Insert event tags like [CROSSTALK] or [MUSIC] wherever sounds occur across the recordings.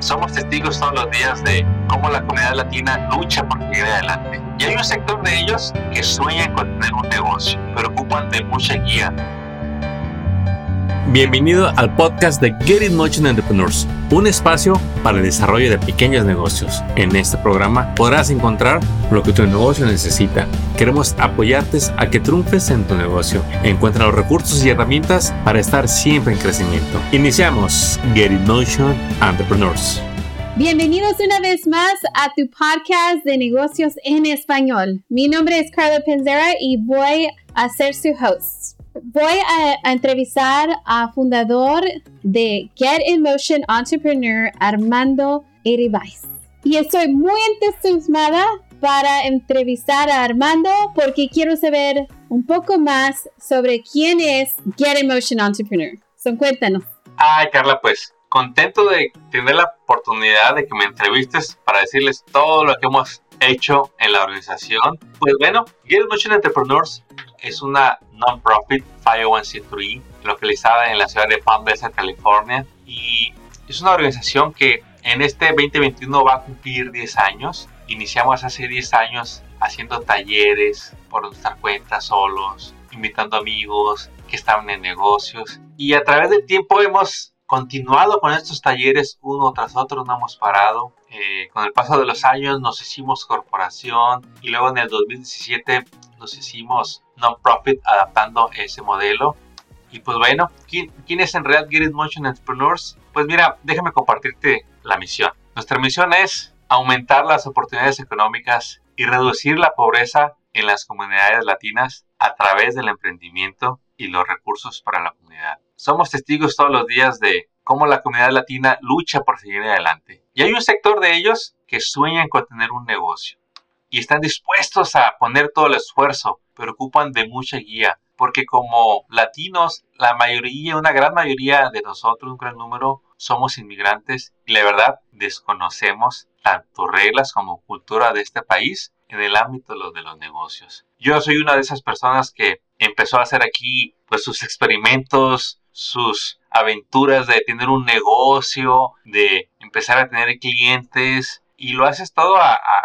Somos testigos todos los días de cómo la comunidad latina lucha por seguir adelante. Y hay un sector de ellos que sueñan con tener un negocio, pero ocupan de mucha guía Bienvenido al podcast de Get It Motion Entrepreneurs, un espacio para el desarrollo de pequeños negocios. En este programa podrás encontrar lo que tu negocio necesita. Queremos apoyarte a que triunfes en tu negocio. Encuentra los recursos y herramientas para estar siempre en crecimiento. Iniciamos Get It Motion Entrepreneurs. Bienvenidos una vez más a tu podcast de negocios en español. Mi nombre es Carla Penzera y voy a ser su host voy a, entrevistar a fundador de Get in Motion Entrepreneur, Armando Eribais. Y estoy muy entusiasmada para entrevistar a Armando porque quiero saber un poco más sobre quién es Get in Motion Entrepreneur. Son cuéntanos. Ay, Carla, pues contento de tener la oportunidad de que me entrevistes para decirles todo lo que hemos hecho en la organización. Pues bueno, in Motion Entrepreneurs es una non-profit 501c3 localizada en la ciudad de Palm Desert, California. Y es una organización que en este 2021 va a cumplir 10 años. Iniciamos hace 10 años haciendo talleres por nuestra cuenta solos, invitando amigos que estaban en negocios. Y a través del tiempo hemos continuado con estos talleres uno tras otro, no hemos parado. Eh, con el paso de los años nos hicimos corporación y luego en el 2017 nos hicimos non-profit adaptando ese modelo. Y pues bueno, ¿quién, ¿quién, es en realidad Get It Motion Entrepreneurs? Pues mira, déjame compartirte la misión. Nuestra misión es aumentar las oportunidades económicas y reducir la pobreza en las comunidades latinas a través del emprendimiento y los recursos para la comunidad. Somos testigos todos los días de cómo la comunidad latina lucha por seguir adelante. Y hay un sector de ellos que sueñan con tener un negocio y están dispuestos a poner todo el esfuerzo, pero ocupan de mucha guía, porque como latinos, la mayoría, una gran mayoría de nosotros, un gran número, somos inmigrantes y la verdad desconocemos tanto reglas como cultura de este país en el ámbito de los, negocios. Yo soy una de esas personas que empezó a hacer aquí pues sus experimentos, sus aventuras de tener un negocio, de empezar a tener clientes y lo haces todo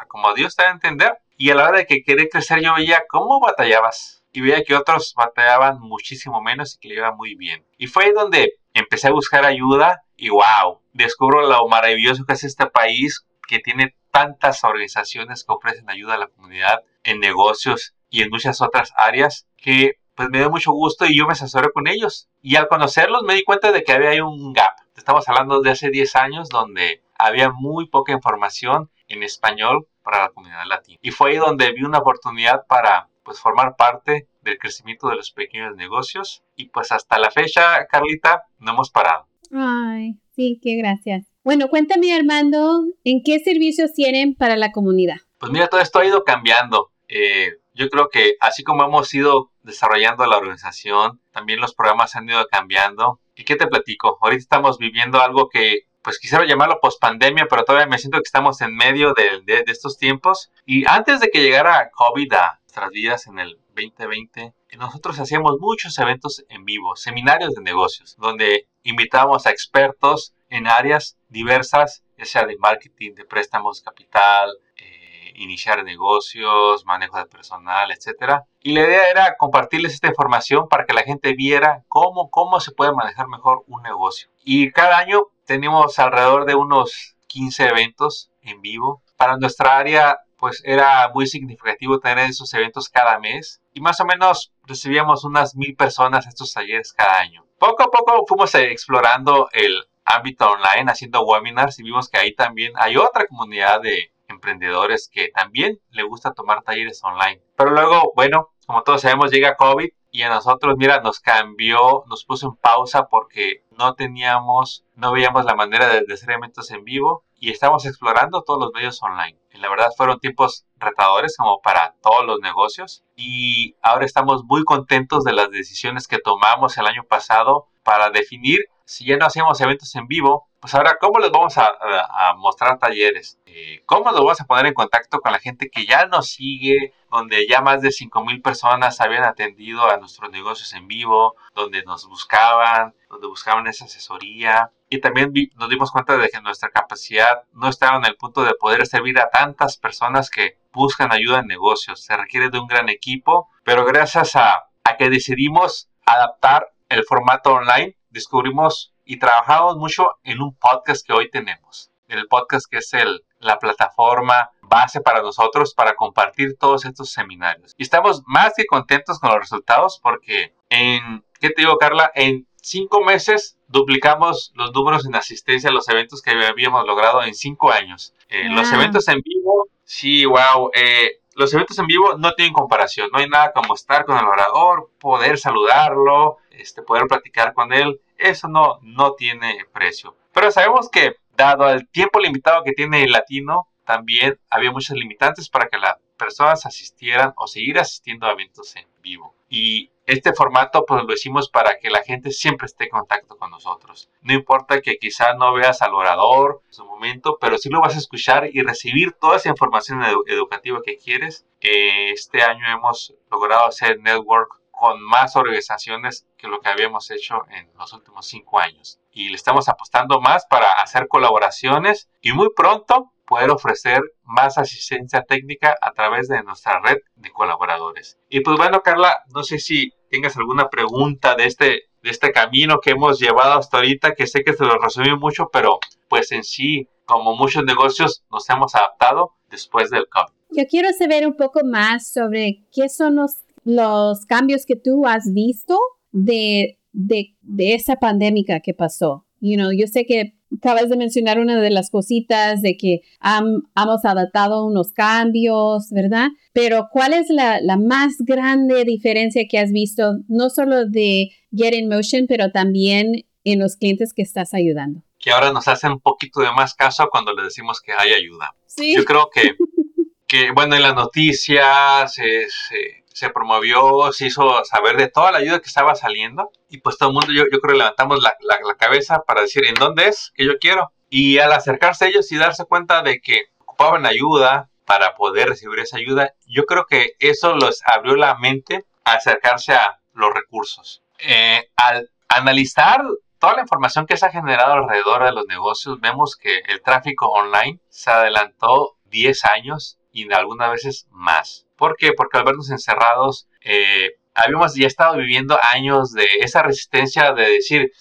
como Dios te va a entender. Y a la hora de que quería crecer yo veía cómo batallabas y veía que otros batallaban muchísimo menos y que le iba muy bien. Y fue ahí donde empecé a buscar ayuda y wow, descubro lo maravilloso que es este país que tiene tantas organizaciones que ofrecen ayuda a la comunidad en negocios y en muchas otras áreas que pues me dio mucho gusto y yo me asesoré con ellos. Y al conocerlos me di cuenta de que había un gap. Estamos hablando de hace 10 años donde había muy poca información en español para la comunidad latina. Y fue ahí donde vi una oportunidad para pues formar parte del crecimiento de los pequeños negocios y pues hasta la fecha, Carlita, no hemos parado. Ay, sí, qué gracias. Bueno, cuéntame Armando, ¿en qué servicios tienen para la comunidad? Pues mira, todo esto ha ido cambiando. Eh, yo creo que así como hemos ido desarrollando la organización, también los programas han ido cambiando. ¿Y qué te platico? Ahorita estamos viviendo algo que pues quisiera llamarlo post pandemia, pero todavía me siento que estamos en medio de, estos tiempos. Y antes de que llegara COVID a nuestras vidas en el 2020, nosotros hacíamos muchos eventos en vivo, seminarios de negocios, donde invitábamos a expertos en áreas diversas, ya sea de marketing, de préstamos capital, eh, iniciar negocios, manejo de personal, etc. Y la idea era compartirles esta información para que la gente viera cómo, cómo se puede manejar mejor un negocio. Y cada año tenemos alrededor de unos 15 eventos en vivo. Para nuestra área, pues era muy significativo tener esos eventos cada mes y más o menos recibíamos unas mil personas a estos talleres cada año. Poco a poco fuimos explorando el ámbito online, haciendo webinars y vimos que ahí también hay otra comunidad de emprendedores que también le gusta tomar talleres online. Pero luego, bueno, como todos sabemos, llega COVID y a nosotros, mira, nos cambió, nos puso en pausa porque no teníamos, no veíamos la manera de, hacer eventos en vivo y estamos explorando todos los medios online. Y la verdad fueron tiempos retadores como para todos los negocios y ahora estamos muy contentos de las decisiones que tomamos el año pasado para definir si ya no hacíamos eventos en vivo, pues ahora, ¿cómo les vamos a, mostrar talleres? Eh, ¿Cómo los vamos a poner en contacto con la gente que ya nos sigue, donde ya más de 5.000 personas habían atendido a nuestros negocios en vivo, donde nos buscaban, donde buscaban esa asesoría? Y también nos dimos cuenta de que nuestra capacidad no estaba en el punto de poder servir a tantas personas que buscan ayuda en negocios. Se requiere de un gran equipo, pero gracias a, a que decidimos adaptar el formato online, descubrimos y trabajamos mucho en un podcast que hoy tenemos. El podcast que es el, la plataforma base para nosotros para compartir todos estos seminarios. Y estamos más que contentos con los resultados porque en, ¿qué te digo Carla? En cinco meses duplicamos los números en asistencia a los eventos que habíamos logrado en cinco años. Eh, los eventos en vivo, sí, wow. Eh, los eventos en vivo no tienen comparación. No hay nada como estar con el orador, poder saludarlo, este, poder platicar con él eso no, no tiene precio. Pero sabemos que, dado el tiempo limitado que tiene el latino, también había muchas limitantes para que las personas asistieran o seguir asistiendo a eventos en vivo. Y este formato pues lo hicimos para que la gente siempre esté en contacto con nosotros. No importa que quizás no veas al orador en su momento, pero sí lo vas a escuchar y recibir toda esa información educativa que quieres. este año hemos logrado hacer network con más organizaciones que lo que habíamos hecho en los últimos cinco años. Y le estamos apostando más para hacer colaboraciones y muy pronto poder ofrecer más asistencia técnica a través de nuestra red de colaboradores. Y pues bueno, Carla, no sé si tengas alguna pregunta de este, de este camino que hemos llevado hasta ahorita, que sé que te lo resumí mucho, pero pues en sí, como muchos negocios, nos hemos adaptado después del COVID. Yo quiero saber un poco más sobre qué son los los cambios que tú has visto de, de, de esa pandemia que pasó. You know, yo sé que acabas de mencionar una de las cositas de que hemos adaptado unos cambios, ¿verdad? Pero ¿cuál es la, la, más grande diferencia que has visto, no solo de Get in Motion, pero también en los clientes que estás ayudando? Que ahora nos hacen un poquito de más caso cuando le decimos que hay ayuda. Sí. Yo creo que, [LAUGHS] que bueno, en las noticias, se se promovió, se hizo saber de toda la ayuda que estaba saliendo y pues todo el mundo yo, yo creo levantamos la, la, cabeza para decir en dónde es que yo quiero. Y al acercarse a ellos y darse cuenta de que ocupaban ayuda para poder recibir esa ayuda, yo creo que eso los abrió la mente a acercarse a los recursos. Eh, al analizar toda la información que se ha generado alrededor de los negocios, vemos que el tráfico online se adelantó 10 años y algunas veces más. ¿Por qué? Porque al vernos encerrados, eh, habíamos ya estado viviendo años de esa resistencia de decir,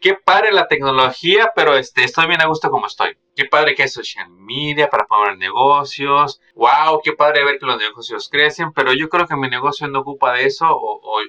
qué padre la tecnología, pero este, estoy bien a gusto como estoy. Qué padre que es social media para poner negocios. Wow, qué padre ver que los negocios crecen, pero yo creo que mi negocio no ocupa de eso o,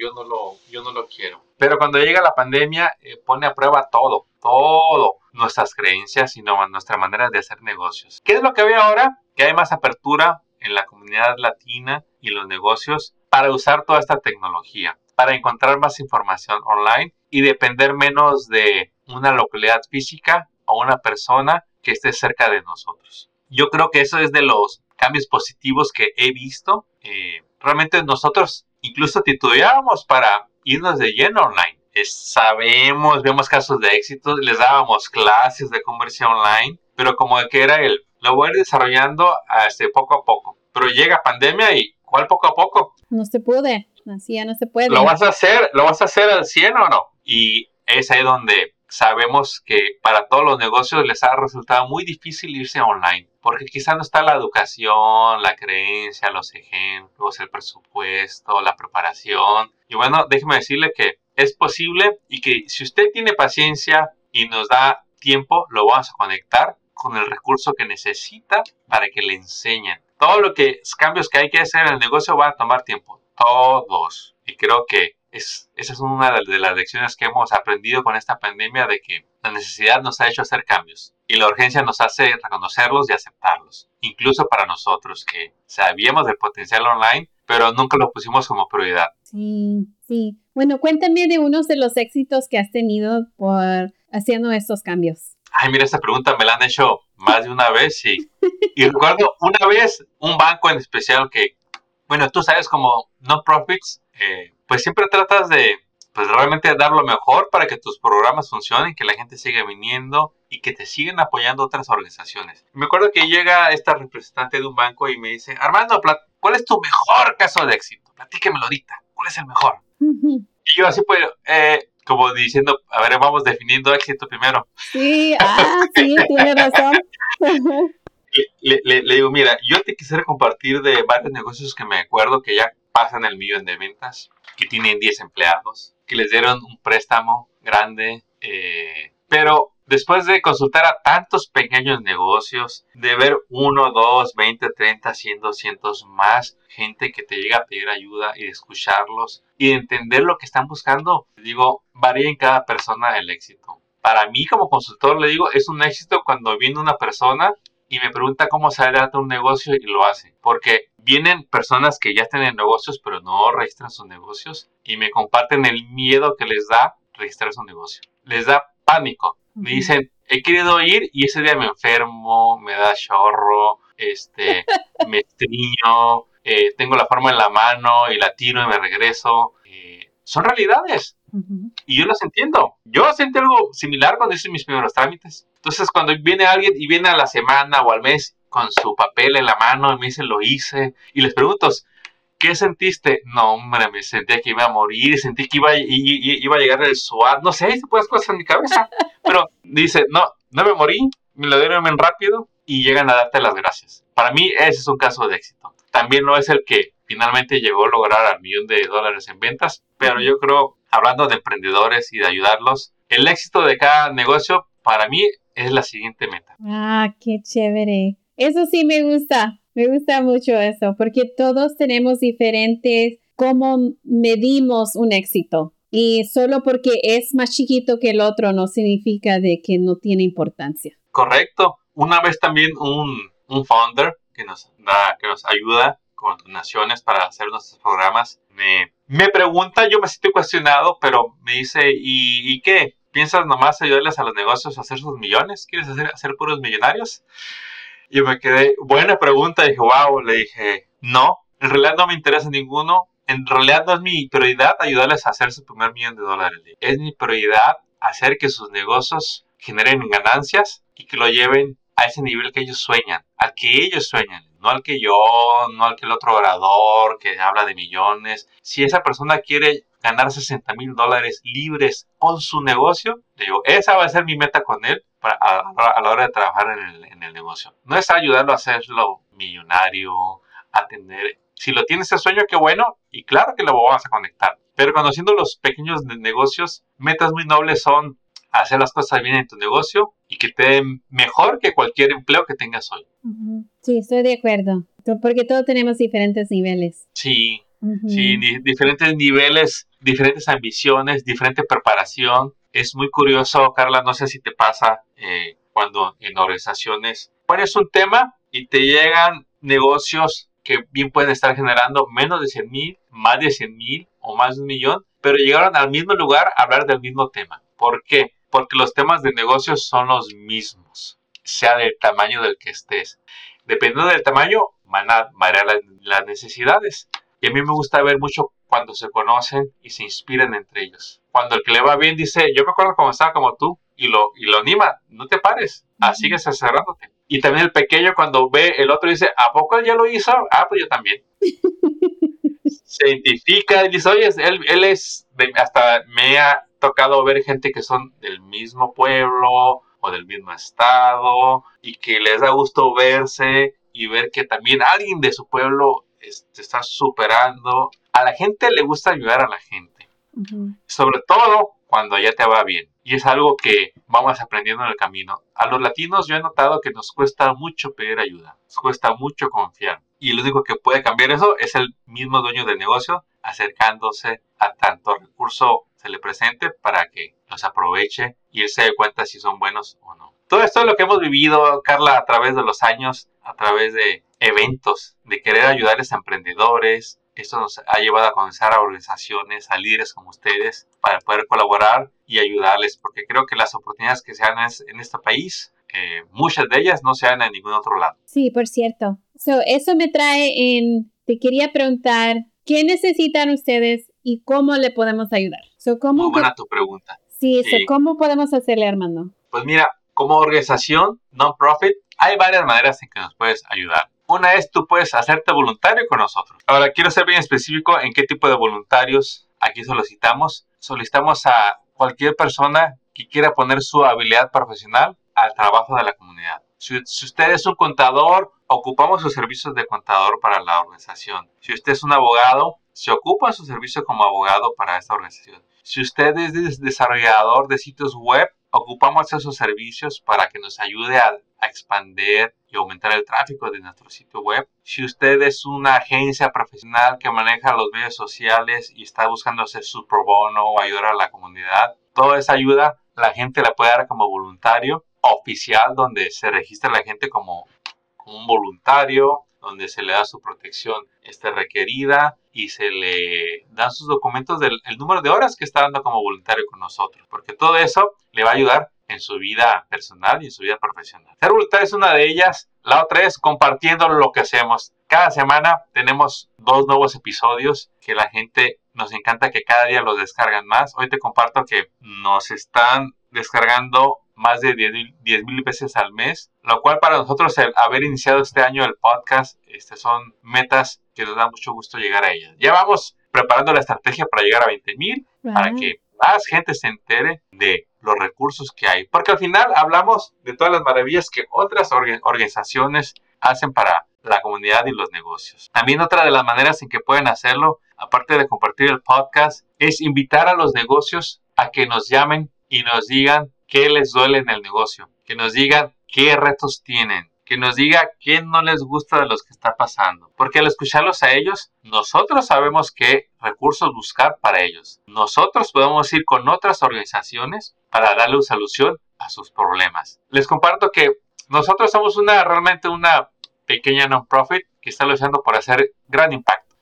yo, no lo, yo no lo quiero. Pero cuando llega la pandemia, eh, pone a prueba todo, todo. Nuestras creencias y nuestra manera de hacer negocios. ¿Qué es lo que veo ahora? Que hay más apertura en la comunidad latina y los negocios para usar toda esta tecnología, para encontrar más información online y depender menos de una localidad física o una persona que esté cerca de nosotros. Yo creo que eso es de los cambios positivos que he visto. Eh, realmente nosotros incluso titubeábamos para irnos de lleno online. sabemos, vemos casos de éxito, les dábamos clases de comercio online, pero como que era el, lo voy a ir desarrollando este, poco a poco. Pero llega pandemia y ¿cuál poco a poco? No se puede, así ya no se puede. ¿Lo vas a hacer, lo vas a hacer al 100 o no? Y es ahí donde sabemos que para todos los negocios les ha resultado muy difícil irse online, porque quizá no está la educación, la creencia, los ejemplos, el presupuesto, la preparación. Y bueno, déjeme decirle que es posible y que si usted tiene paciencia y nos da tiempo, lo vamos a conectar con el recurso que necesita para que le enseñen. Todo lo que cambios que hay que hacer en el negocio va a tomar tiempo. Todos. Y creo que es, esa es una de las lecciones que hemos aprendido con esta pandemia de que la necesidad nos ha hecho hacer cambios y la urgencia nos hace reconocerlos y aceptarlos. Incluso para nosotros que sabíamos del potencial online, pero nunca lo pusimos como prioridad. Sí, sí. Bueno, cuéntame de unos de los éxitos que has tenido por haciendo estos cambios ay, mira, esta pregunta me la han hecho más de una vez y, y recuerdo una vez un banco en especial que, bueno, tú sabes como non-profits, eh, pues siempre tratas de pues realmente dar lo mejor para que tus programas funcionen, que la gente siga viniendo y que te siguen apoyando otras organizaciones. Me acuerdo que llega esta representante de un banco y me dice, Armando, ¿cuál es tu mejor caso de éxito? Platíquemelo ahorita, ¿cuál es el mejor? Y yo así pues, eh, como diciendo, a ver, vamos definiendo éxito primero. Sí, ah, sí, tiene razón. le, le, digo, mira, yo te quisiera compartir de varios negocios que me acuerdo que ya pasan el millón de ventas, que tienen 10 empleados, que les dieron un préstamo grande, eh, pero después de consultar a tantos pequeños negocios, de ver uno, dos, 20, 30, 100, 200 más gente que te llega a pedir ayuda y de escucharlos y de entender lo que están buscando, digo, varía en cada persona el éxito. Para mí como consultor le digo, es un éxito cuando viene una persona y me pregunta cómo salir a un negocio y lo hace. Porque vienen personas que ya tienen negocios pero no registran sus negocios y me comparten el miedo que les da registrar su negocio. Les da pánico. Me dicen, he querido ir y ese día me enfermo, me da chorro, este, [LAUGHS] me estriño, eh, tengo la forma en la mano y la tiro y me regreso. Eh, son realidades. Y yo las entiendo. Yo sentí algo similar cuando hice mis primeros trámites. Entonces, cuando viene alguien y viene a la semana o al mes con su papel en la mano y me dice, lo hice, y les pregunto, ¿qué sentiste? No, hombre, me sentía que iba a morir, sentí que iba, iba a llegar el SWAT, no sé, se puede cosas en mi cabeza. [LAUGHS] Pero dice, no, no me morí, me lo dieron bien rápido y llegan a darte las gracias. Para mí ese es un caso de éxito. También no es el que finalmente llegó a lograr al millón de dólares en ventas, pero yo creo, hablando de emprendedores y de ayudarlos, el éxito de cada negocio para mí es la siguiente meta. Ah, qué chévere. Eso sí me gusta. Me gusta mucho eso, porque todos tenemos diferentes cómo medimos un éxito. Y solo porque es más chiquito que el otro no significa de que no tiene importancia. Correcto. Una vez también un, un founder que nos, da, que nos ayuda con donaciones para hacer nuestros programas me, me pregunta, yo me siento cuestionado, pero me dice, ¿y, ¿y qué? ¿Piensas nomás ayudarles a los negocios a hacer sus millones? ¿Quieres hacer, hacer puros millonarios? Y me quedé, buena pregunta, dije, wow, le dije, no, en realidad no me interesa ninguno, en realidad no es mi prioridad ayudarles a hacer su primer millón de dólares. Es mi prioridad hacer que sus negocios generen ganancias y que lo lleven a ese nivel que ellos sueñan, al que ellos sueñan, no al que yo, no al que el otro orador que habla de millones. Si esa persona quiere ganar 60 mil dólares libres con su negocio, digo, esa va a ser mi meta con él a, la hora de trabajar en el, negocio. No es ayudarlo a hacerlo millonario, a tener... Si lo tiene ese sueño, qué bueno, y claro que lo vamos a conectar. Pero conociendo los pequeños negocios, metas muy nobles son hacer las cosas bien en tu negocio y que te den mejor que cualquier empleo que tengas hoy. Sí, estoy de acuerdo. Porque todos tenemos diferentes niveles. Sí, sí, diferentes niveles, diferentes ambiciones, diferente preparación es muy curioso, Carla, no sé si te pasa eh, cuando en organizaciones pones un tema y te llegan negocios que bien pueden estar generando menos de 100 mil, más de 100 mil o más de un millón, pero llegaron al mismo lugar a hablar del mismo tema. ¿Por qué? Porque los temas de negocios son los mismos, sea del tamaño del que estés. Dependiendo del tamaño, van a variar las necesidades. Y a mí me gusta ver mucho cuando se conocen y se inspiran entre ellos. Cuando el que le va bien dice, yo me acuerdo cuando estaba como tú, y lo, y lo anima, no te pares, así que cerrándote. Y también el pequeño cuando ve el otro dice, ¿a poco él ya lo hizo? Ah, pues yo también. [LAUGHS] se identifica y dice, oye, él, él es, hasta me ha tocado ver gente que son del mismo pueblo o del mismo estado y que les da gusto verse y ver que también alguien de su pueblo te está superando. A la gente le gusta ayudar a la gente. Sobre todo cuando ya te va bien. Y es algo que vamos aprendiendo en el camino. A los latinos yo he notado que nos cuesta mucho pedir ayuda. Nos cuesta mucho confiar. Y lo único que puede cambiar eso es el mismo dueño del negocio acercándose a tanto recurso se le presente para que los aproveche y él se dé cuenta si son buenos o no. Todo esto es lo que hemos vivido, Carla, a través de los años, a través de eventos, de querer ayudarles a emprendedores. Esto nos ha llevado a comenzar a organizaciones, a líderes como ustedes, para poder colaborar y ayudarles, porque creo que las oportunidades que se dan en este país, eh, muchas de ellas no se dan en ningún otro lado. Sí, por cierto. eso me trae en, te quería preguntar, ¿qué necesitan ustedes y cómo le podemos ayudar? So, ¿cómo Muy buena tu pregunta. Sí, ¿cómo podemos hacerle, Armando? Pues mira, como organización non-profit, hay varias maneras en que nos puedes ayudar. Una es tú puedes hacerte voluntario con nosotros. Ahora, quiero ser bien específico en qué tipo de voluntarios aquí solicitamos. Solicitamos a cualquier persona que quiera poner su habilidad profesional al trabajo de la comunidad. Si, usted es un contador, ocupamos sus servicios de contador para la organización. Si usted es un abogado, se ocupa su servicio como abogado para esta organización. Si usted es desarrollador de sitios web, ocupamos esos servicios para que nos ayude a, a expandir y aumentar el tráfico de nuestro sitio web. Si usted es una agencia profesional que maneja los medios sociales y está buscando hacer su pro bono o ayudar a la comunidad, toda esa ayuda la gente la puede dar como voluntario oficial donde se registra la gente como, un voluntario, donde se le da su protección este, requerida y se le dan sus documentos del número de horas que está dando como voluntario con nosotros, porque todo eso le va a ayudar en su vida personal y en su vida profesional. Ser voluntario es una de ellas. La otra es compartiendo lo que hacemos. Cada semana tenemos dos nuevos episodios que la gente nos encanta que cada día los descargan más. Hoy te comparto que nos están descargando más de 10 mil veces al mes, lo cual para nosotros el haber iniciado este año el podcast este, son metas que nos da mucho gusto llegar a ellas. Ya vamos preparando la estrategia para llegar a 20 mil, para que más gente se entere de los recursos que hay. Porque al final hablamos de todas las maravillas que otras organizaciones hacen para la comunidad y los negocios. También otra de las maneras en que pueden hacerlo, aparte de compartir el podcast, es invitar a los negocios a que nos llamen y nos digan qué les duele en el negocio, que nos digan qué retos tienen, que nos diga qué no les gusta de los que está pasando. Porque al escucharlos a ellos, nosotros sabemos qué recursos buscar para ellos. Nosotros podemos ir con otras organizaciones para darle una solución a sus problemas. Les comparto que nosotros somos una realmente una pequeña non-profit que está luchando por hacer gran impacto.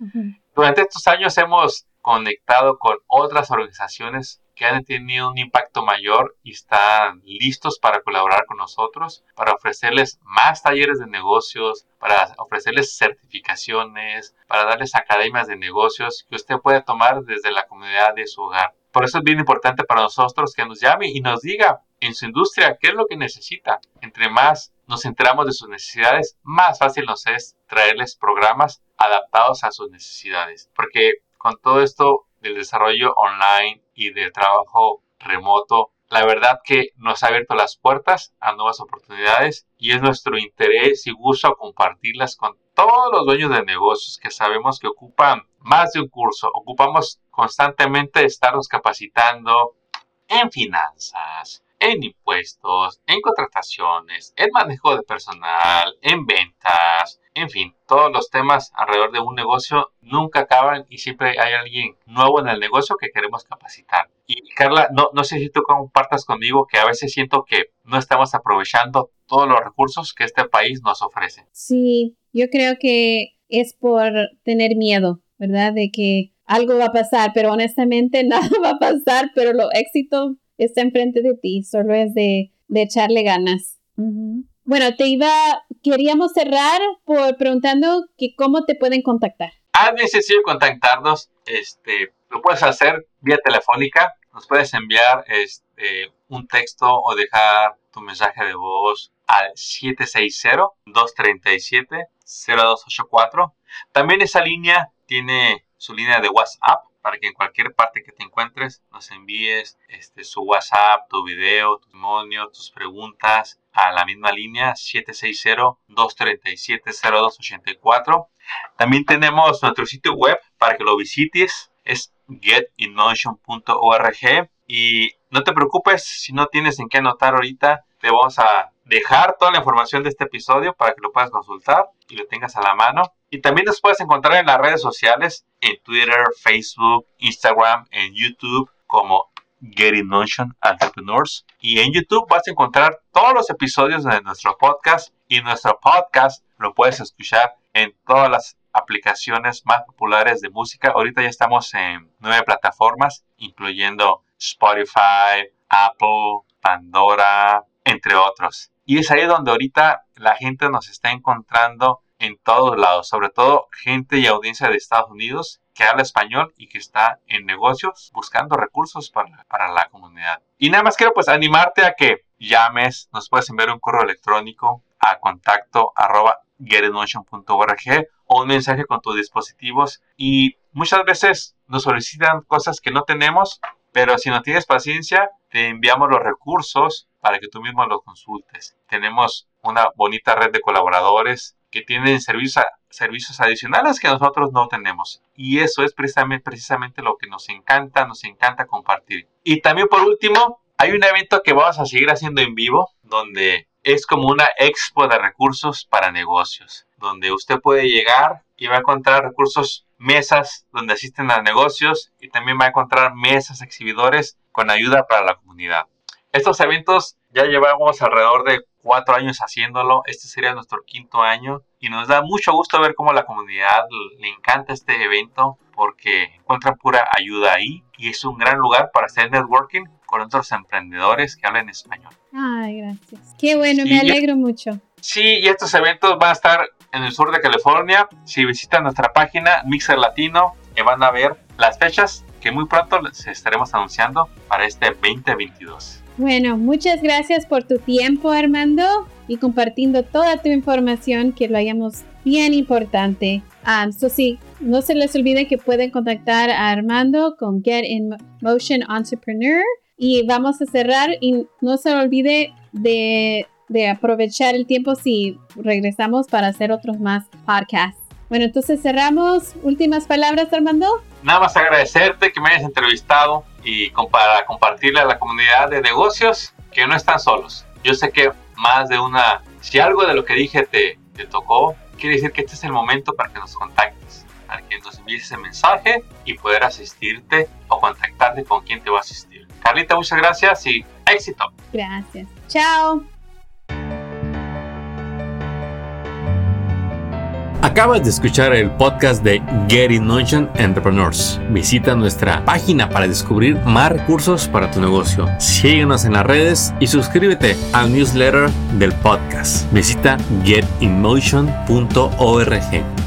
Durante estos años hemos conectado con otras organizaciones que han tenido un impacto mayor y están listos para colaborar con nosotros, para ofrecerles más talleres de negocios, para ofrecerles certificaciones, para darles academias de negocios que usted puede tomar desde la comunidad de su hogar. Por eso es bien importante para nosotros que nos llame y nos diga en su industria qué es lo que necesita. Entre más nos enteramos de sus necesidades, más fácil nos es traerles programas adaptados a sus necesidades. Porque con todo esto del desarrollo online y del trabajo remoto, la verdad que nos ha abierto las puertas a nuevas oportunidades y es nuestro interés y gusto compartirlas con todos los dueños de negocios que sabemos que ocupan más de un curso. Ocupamos constantemente estarnos capacitando en finanzas, en impuestos, en contrataciones, en manejo de personal, en ventas, en fin, todos los temas alrededor de un negocio nunca acaban y siempre hay alguien nuevo en el negocio que queremos capacitar. Y Carla, no, no sé si tú compartas conmigo que a veces siento que no estamos aprovechando todos los recursos que este país nos ofrece. Sí, yo creo que es por tener miedo, ¿verdad? De que algo va a pasar, pero honestamente [LAUGHS] nada va a pasar, pero lo éxito está enfrente de ti, solo es de, echarle ganas. Bueno, te iba, queríamos cerrar por preguntando que cómo te pueden contactar. Ah, es sencillo contactarnos, este, lo puedes hacer vía telefónica, nos puedes enviar este, un texto o dejar tu mensaje de voz al 760-237-0284. También esa línea tiene su línea de WhatsApp para que en cualquier parte que te encuentres nos envíes este, su WhatsApp, tu video, tu testimonio, tus preguntas a la misma línea 760-237-0284. También tenemos nuestro sitio web para que lo visites, es getinnotion.org y no te preocupes si no tienes en qué anotar ahorita, te vamos a dejar toda la información de este episodio para que lo puedas consultar y lo tengas a la mano. Y también nos puedes encontrar en las redes sociales, en Twitter, Facebook, Instagram, en YouTube como Getting Notion Entrepreneurs. Y en YouTube vas a encontrar todos los episodios de nuestro podcast y nuestro podcast lo puedes escuchar en todas las aplicaciones más populares de música. Ahorita ya estamos en nueve plataformas, incluyendo Spotify, Apple, Pandora, entre otros. Y es ahí donde ahorita la gente nos está encontrando en todos lados, sobre todo gente y audiencia de Estados Unidos que habla español y que está en negocios buscando recursos para, para la comunidad. Y nada más quiero pues animarte a que llames, nos puedes enviar un correo electrónico a contacto arroba o un mensaje con tus dispositivos y muchas veces nos solicitan cosas que no tenemos, pero si no tienes paciencia, te enviamos los recursos para que tú mismo los consultes. Tenemos una bonita red de colaboradores que tienen servicios, servicios adicionales que nosotros no tenemos. Y eso es precisamente, precisamente lo que nos encanta, nos encanta compartir. Y también por último, hay un evento que vamos a seguir haciendo en vivo, donde es como una expo de recursos para negocios, donde usted puede llegar y va a encontrar recursos, mesas donde asisten a negocios y también va a encontrar mesas exhibidores con ayuda para la comunidad. Estos eventos ya llevamos alrededor de cuatro años haciéndolo, este sería nuestro quinto año y nos da mucho gusto ver cómo la comunidad le encanta este evento porque encuentran pura ayuda ahí y es un gran lugar para hacer networking con otros emprendedores que hablan español. Ay, gracias. Qué bueno, me alegro mucho. Sí, y estos eventos van a estar en el sur de California. Si visitan nuestra página Mixer Latino, que van a ver las fechas que muy pronto les estaremos anunciando para este 2022. Bueno, muchas gracias por tu tiempo, Armando, y compartiendo toda tu información que lo hayamos bien importante. Um, so sí, no se les olvide que pueden contactar a Armando con Get in Motion Entrepreneur y vamos a cerrar y no se olvide de, de aprovechar el tiempo si regresamos para hacer otros más podcasts. Bueno, entonces cerramos. Últimas palabras, Armando. Nada más agradecerte que me hayas entrevistado y para compartirle a la comunidad de negocios que no están solos. Yo sé que más de una, si algo de lo que dije te, te tocó, quiere decir que este es el momento para que nos contactes, para que nos envíes ese mensaje y poder asistirte o contactarte con quien te va a asistir. Carlita, muchas gracias y éxito. Gracias. Chao. Acabas de escuchar el podcast de Get in Motion Entrepreneurs. Visita nuestra página para descubrir más recursos para tu negocio. Síguenos en las redes y suscríbete al newsletter del podcast. Visita getinmotion.org.